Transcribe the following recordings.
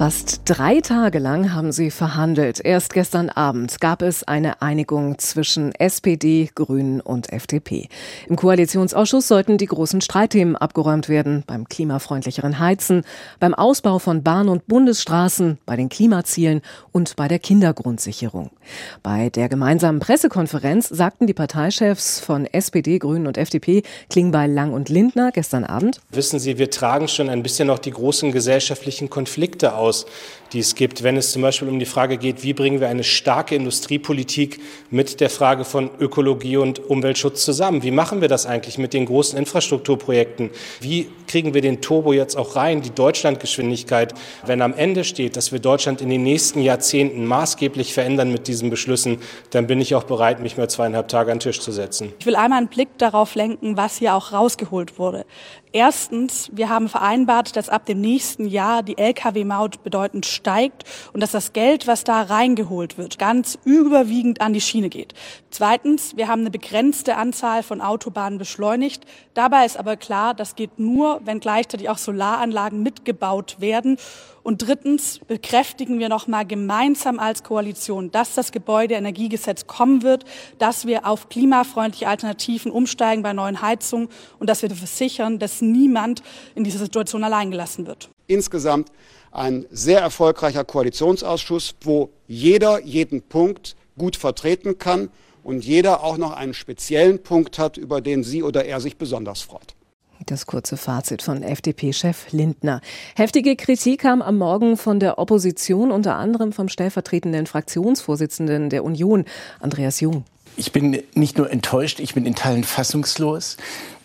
Fast drei Tage lang haben sie verhandelt. Erst gestern Abend gab es eine Einigung zwischen SPD, Grünen und FDP. Im Koalitionsausschuss sollten die großen Streitthemen abgeräumt werden. Beim klimafreundlicheren Heizen, beim Ausbau von Bahn- und Bundesstraßen, bei den Klimazielen und bei der Kindergrundsicherung. Bei der gemeinsamen Pressekonferenz sagten die Parteichefs von SPD, Grünen und FDP, Klingbeil, Lang und Lindner gestern Abend. Wissen Sie, wir tragen schon ein bisschen noch die großen gesellschaftlichen Konflikte aus aus, die es gibt, wenn es zum Beispiel um die Frage geht, wie bringen wir eine starke Industriepolitik mit der Frage von Ökologie und Umweltschutz zusammen? Wie machen wir das eigentlich mit den großen Infrastrukturprojekten? Wie kriegen wir den Turbo jetzt auch rein, die Deutschlandgeschwindigkeit? Wenn am Ende steht, dass wir Deutschland in den nächsten Jahrzehnten maßgeblich verändern mit diesen Beschlüssen, dann bin ich auch bereit, mich mal zweieinhalb Tage an den Tisch zu setzen. Ich will einmal einen Blick darauf lenken, was hier auch rausgeholt wurde. Erstens, wir haben vereinbart, dass ab dem nächsten Jahr die Lkw-Maut bedeutend steigt und dass das Geld, was da reingeholt wird, ganz überwiegend an die Schiene geht. Zweitens, wir haben eine begrenzte Anzahl von Autobahnen beschleunigt. Dabei ist aber klar, das geht nur, wenn gleichzeitig auch Solaranlagen mitgebaut werden. Und drittens bekräftigen wir nochmal gemeinsam als Koalition, dass das Gebäudeenergiegesetz kommen wird, dass wir auf klimafreundliche Alternativen umsteigen bei neuen Heizungen und dass wir versichern, dass niemand in dieser Situation allein gelassen wird. Insgesamt ein sehr erfolgreicher Koalitionsausschuss, wo jeder jeden Punkt gut vertreten kann und jeder auch noch einen speziellen Punkt hat, über den sie oder er sich besonders freut. Das kurze Fazit von FDP-Chef Lindner. Heftige Kritik kam am Morgen von der Opposition, unter anderem vom stellvertretenden Fraktionsvorsitzenden der Union, Andreas Jung. Ich bin nicht nur enttäuscht, ich bin in Teilen fassungslos.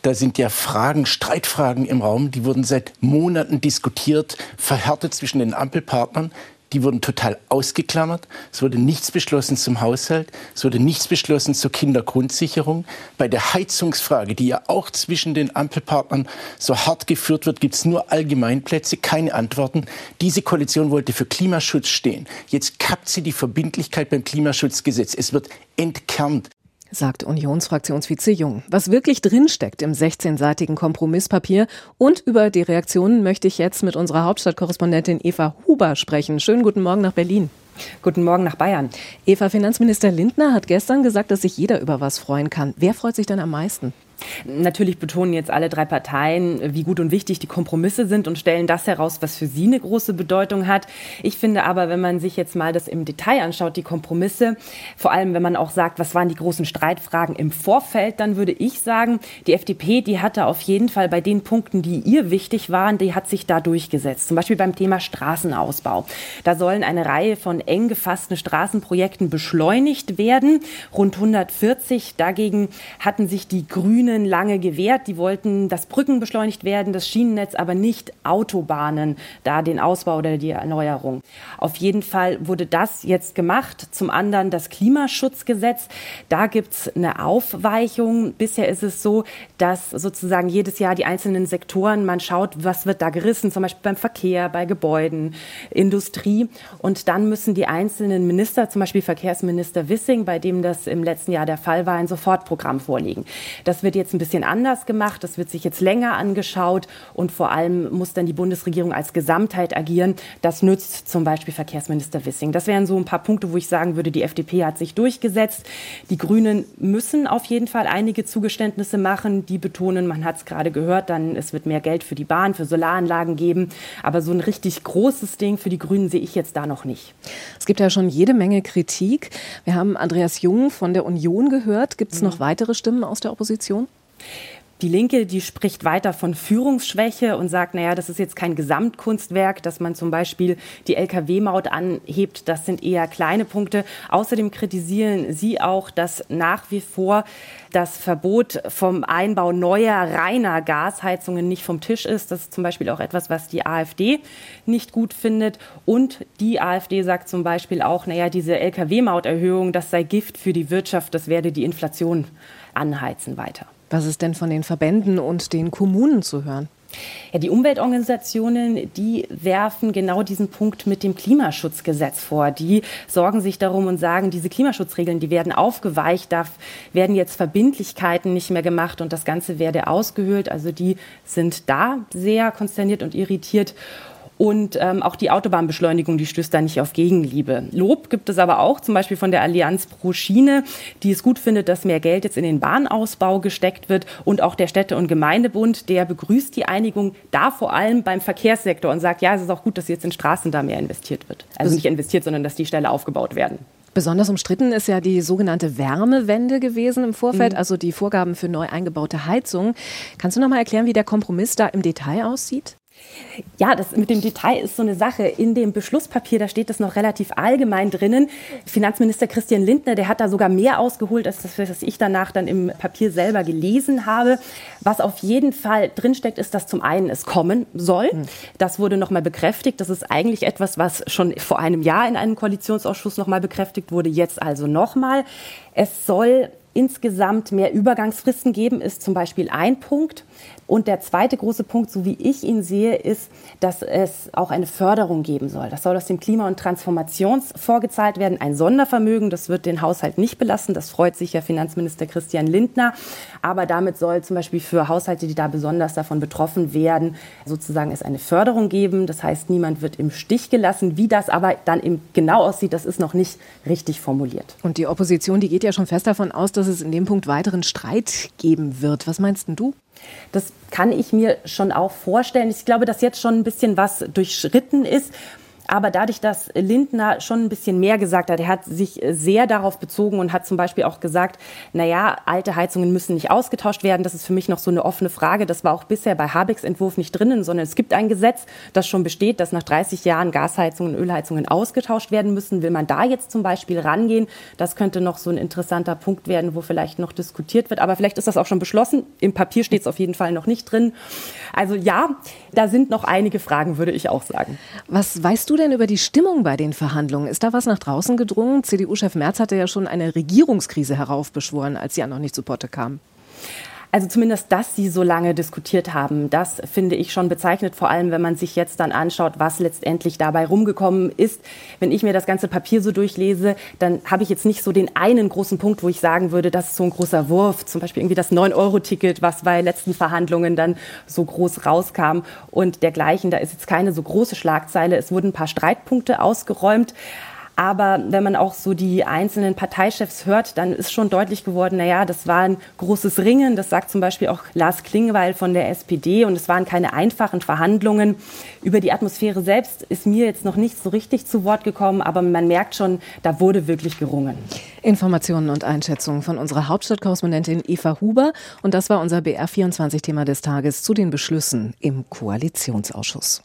Da sind ja Fragen, Streitfragen im Raum, die wurden seit Monaten diskutiert, verhärtet zwischen den Ampelpartnern die wurden total ausgeklammert. Es wurde nichts beschlossen zum Haushalt, es wurde nichts beschlossen zur Kindergrundsicherung. Bei der Heizungsfrage, die ja auch zwischen den Ampelpartnern so hart geführt wird, gibt es nur Allgemeinplätze, keine Antworten. Diese Koalition wollte für Klimaschutz stehen. Jetzt kappt sie die Verbindlichkeit beim Klimaschutzgesetz. Es wird entkernt sagt Unionsfraktionsvize Jung. Was wirklich drinsteckt im 16-seitigen Kompromisspapier und über die Reaktionen möchte ich jetzt mit unserer Hauptstadtkorrespondentin Eva Huber sprechen. Schönen guten Morgen nach Berlin. Guten Morgen nach Bayern. Eva, Finanzminister Lindner hat gestern gesagt, dass sich jeder über was freuen kann. Wer freut sich denn am meisten? Natürlich betonen jetzt alle drei Parteien, wie gut und wichtig die Kompromisse sind und stellen das heraus, was für sie eine große Bedeutung hat. Ich finde aber, wenn man sich jetzt mal das im Detail anschaut, die Kompromisse, vor allem wenn man auch sagt, was waren die großen Streitfragen im Vorfeld, dann würde ich sagen, die FDP, die hatte auf jeden Fall bei den Punkten, die ihr wichtig waren, die hat sich da durchgesetzt. Zum Beispiel beim Thema Straßenausbau. Da sollen eine Reihe von eng gefassten Straßenprojekten beschleunigt werden, rund 140. Dagegen hatten sich die Grünen Grünen lange gewehrt. Die wollten, dass Brücken beschleunigt werden, das Schienennetz, aber nicht Autobahnen, da den Ausbau oder die Erneuerung. Auf jeden Fall wurde das jetzt gemacht. Zum anderen das Klimaschutzgesetz. Da gibt es eine Aufweichung. Bisher ist es so, dass sozusagen jedes Jahr die einzelnen Sektoren, man schaut, was wird da gerissen, zum Beispiel beim Verkehr, bei Gebäuden, Industrie. Und dann müssen die einzelnen Minister, zum Beispiel Verkehrsminister Wissing, bei dem das im letzten Jahr der Fall war, ein Sofortprogramm vorlegen. Das wird wird jetzt ein bisschen anders gemacht, das wird sich jetzt länger angeschaut und vor allem muss dann die Bundesregierung als Gesamtheit agieren. Das nützt zum Beispiel Verkehrsminister Wissing. Das wären so ein paar Punkte, wo ich sagen würde, die FDP hat sich durchgesetzt. Die Grünen müssen auf jeden Fall einige Zugeständnisse machen. Die betonen, man hat es gerade gehört, dann es wird mehr Geld für die Bahn, für Solaranlagen geben. Aber so ein richtig großes Ding für die Grünen sehe ich jetzt da noch nicht. Es gibt ja schon jede Menge Kritik. Wir haben Andreas Jung von der Union gehört. Gibt es noch weitere Stimmen aus der Opposition? Die Linke, die spricht weiter von Führungsschwäche und sagt, naja, das ist jetzt kein Gesamtkunstwerk, dass man zum Beispiel die Lkw-Maut anhebt. Das sind eher kleine Punkte. Außerdem kritisieren sie auch, dass nach wie vor das Verbot vom Einbau neuer, reiner Gasheizungen nicht vom Tisch ist. Das ist zum Beispiel auch etwas, was die AfD nicht gut findet. Und die AfD sagt zum Beispiel auch, naja, diese Lkw-Mauterhöhung, das sei Gift für die Wirtschaft, das werde die Inflation anheizen weiter. Was ist denn von den Verbänden und den Kommunen zu hören? Ja, die Umweltorganisationen, die werfen genau diesen Punkt mit dem Klimaschutzgesetz vor. Die sorgen sich darum und sagen, diese Klimaschutzregeln, die werden aufgeweicht, da werden jetzt Verbindlichkeiten nicht mehr gemacht und das Ganze werde ausgehöhlt. Also die sind da sehr konsterniert und irritiert. Und ähm, auch die Autobahnbeschleunigung, die stößt da nicht auf Gegenliebe. Lob gibt es aber auch, zum Beispiel von der Allianz pro Schiene, die es gut findet, dass mehr Geld jetzt in den Bahnausbau gesteckt wird. Und auch der Städte- und Gemeindebund, der begrüßt die Einigung da vor allem beim Verkehrssektor und sagt, ja, es ist auch gut, dass jetzt in Straßen da mehr investiert wird. Also nicht investiert, sondern dass die Stelle aufgebaut werden. Besonders umstritten ist ja die sogenannte Wärmewende gewesen im Vorfeld, mhm. also die Vorgaben für neu eingebaute Heizungen. Kannst du noch mal erklären, wie der Kompromiss da im Detail aussieht? Ja, das mit dem Detail ist so eine Sache. In dem Beschlusspapier, da steht das noch relativ allgemein drinnen. Finanzminister Christian Lindner, der hat da sogar mehr ausgeholt, als das, was ich danach dann im Papier selber gelesen habe. Was auf jeden Fall drinsteckt, ist, dass zum einen es kommen soll. Hm. Das wurde nochmal bekräftigt. Das ist eigentlich etwas, was schon vor einem Jahr in einem Koalitionsausschuss nochmal bekräftigt wurde, jetzt also nochmal. Es soll insgesamt mehr Übergangsfristen geben, ist zum Beispiel ein Punkt. Und der zweite große Punkt, so wie ich ihn sehe, ist, dass es auch eine Förderung geben soll. Das soll aus dem Klima- und Transformationsfonds vorgezahlt werden. Ein Sondervermögen, das wird den Haushalt nicht belasten. Das freut sich ja Finanzminister Christian Lindner. Aber damit soll zum Beispiel für Haushalte, die da besonders davon betroffen werden, sozusagen es eine Förderung geben. Das heißt, niemand wird im Stich gelassen. Wie das aber dann eben genau aussieht, das ist noch nicht richtig formuliert. Und die Opposition, die geht ja schon fest davon aus, dass es in dem Punkt weiteren Streit geben wird. Was meinst denn du? Das kann ich mir schon auch vorstellen. Ich glaube, dass jetzt schon ein bisschen was durchschritten ist. Aber dadurch, dass Lindner schon ein bisschen mehr gesagt hat, er hat sich sehr darauf bezogen und hat zum Beispiel auch gesagt, na ja, alte Heizungen müssen nicht ausgetauscht werden. Das ist für mich noch so eine offene Frage. Das war auch bisher bei Habecks Entwurf nicht drinnen, sondern es gibt ein Gesetz, das schon besteht, dass nach 30 Jahren Gasheizungen und Ölheizungen ausgetauscht werden müssen. Will man da jetzt zum Beispiel rangehen? Das könnte noch so ein interessanter Punkt werden, wo vielleicht noch diskutiert wird. Aber vielleicht ist das auch schon beschlossen. Im Papier steht es auf jeden Fall noch nicht drin. Also ja, da sind noch einige Fragen, würde ich auch sagen. Was weißt du denn über die Stimmung bei den Verhandlungen? Ist da was nach draußen gedrungen? CDU-Chef Merz hatte ja schon eine Regierungskrise heraufbeschworen, als sie ja noch nicht zu Potte kam. Also zumindest, dass sie so lange diskutiert haben, das finde ich schon bezeichnet, vor allem wenn man sich jetzt dann anschaut, was letztendlich dabei rumgekommen ist. Wenn ich mir das ganze Papier so durchlese, dann habe ich jetzt nicht so den einen großen Punkt, wo ich sagen würde, das ist so ein großer Wurf, zum Beispiel irgendwie das 9-Euro-Ticket, was bei letzten Verhandlungen dann so groß rauskam und dergleichen. Da ist jetzt keine so große Schlagzeile. Es wurden ein paar Streitpunkte ausgeräumt. Aber wenn man auch so die einzelnen Parteichefs hört, dann ist schon deutlich geworden, naja, das war ein großes Ringen. Das sagt zum Beispiel auch Lars Klingweil von der SPD. Und es waren keine einfachen Verhandlungen. Über die Atmosphäre selbst ist mir jetzt noch nicht so richtig zu Wort gekommen. Aber man merkt schon, da wurde wirklich gerungen. Informationen und Einschätzungen von unserer Hauptstadtkorrespondentin Eva Huber. Und das war unser BR24-Thema des Tages zu den Beschlüssen im Koalitionsausschuss.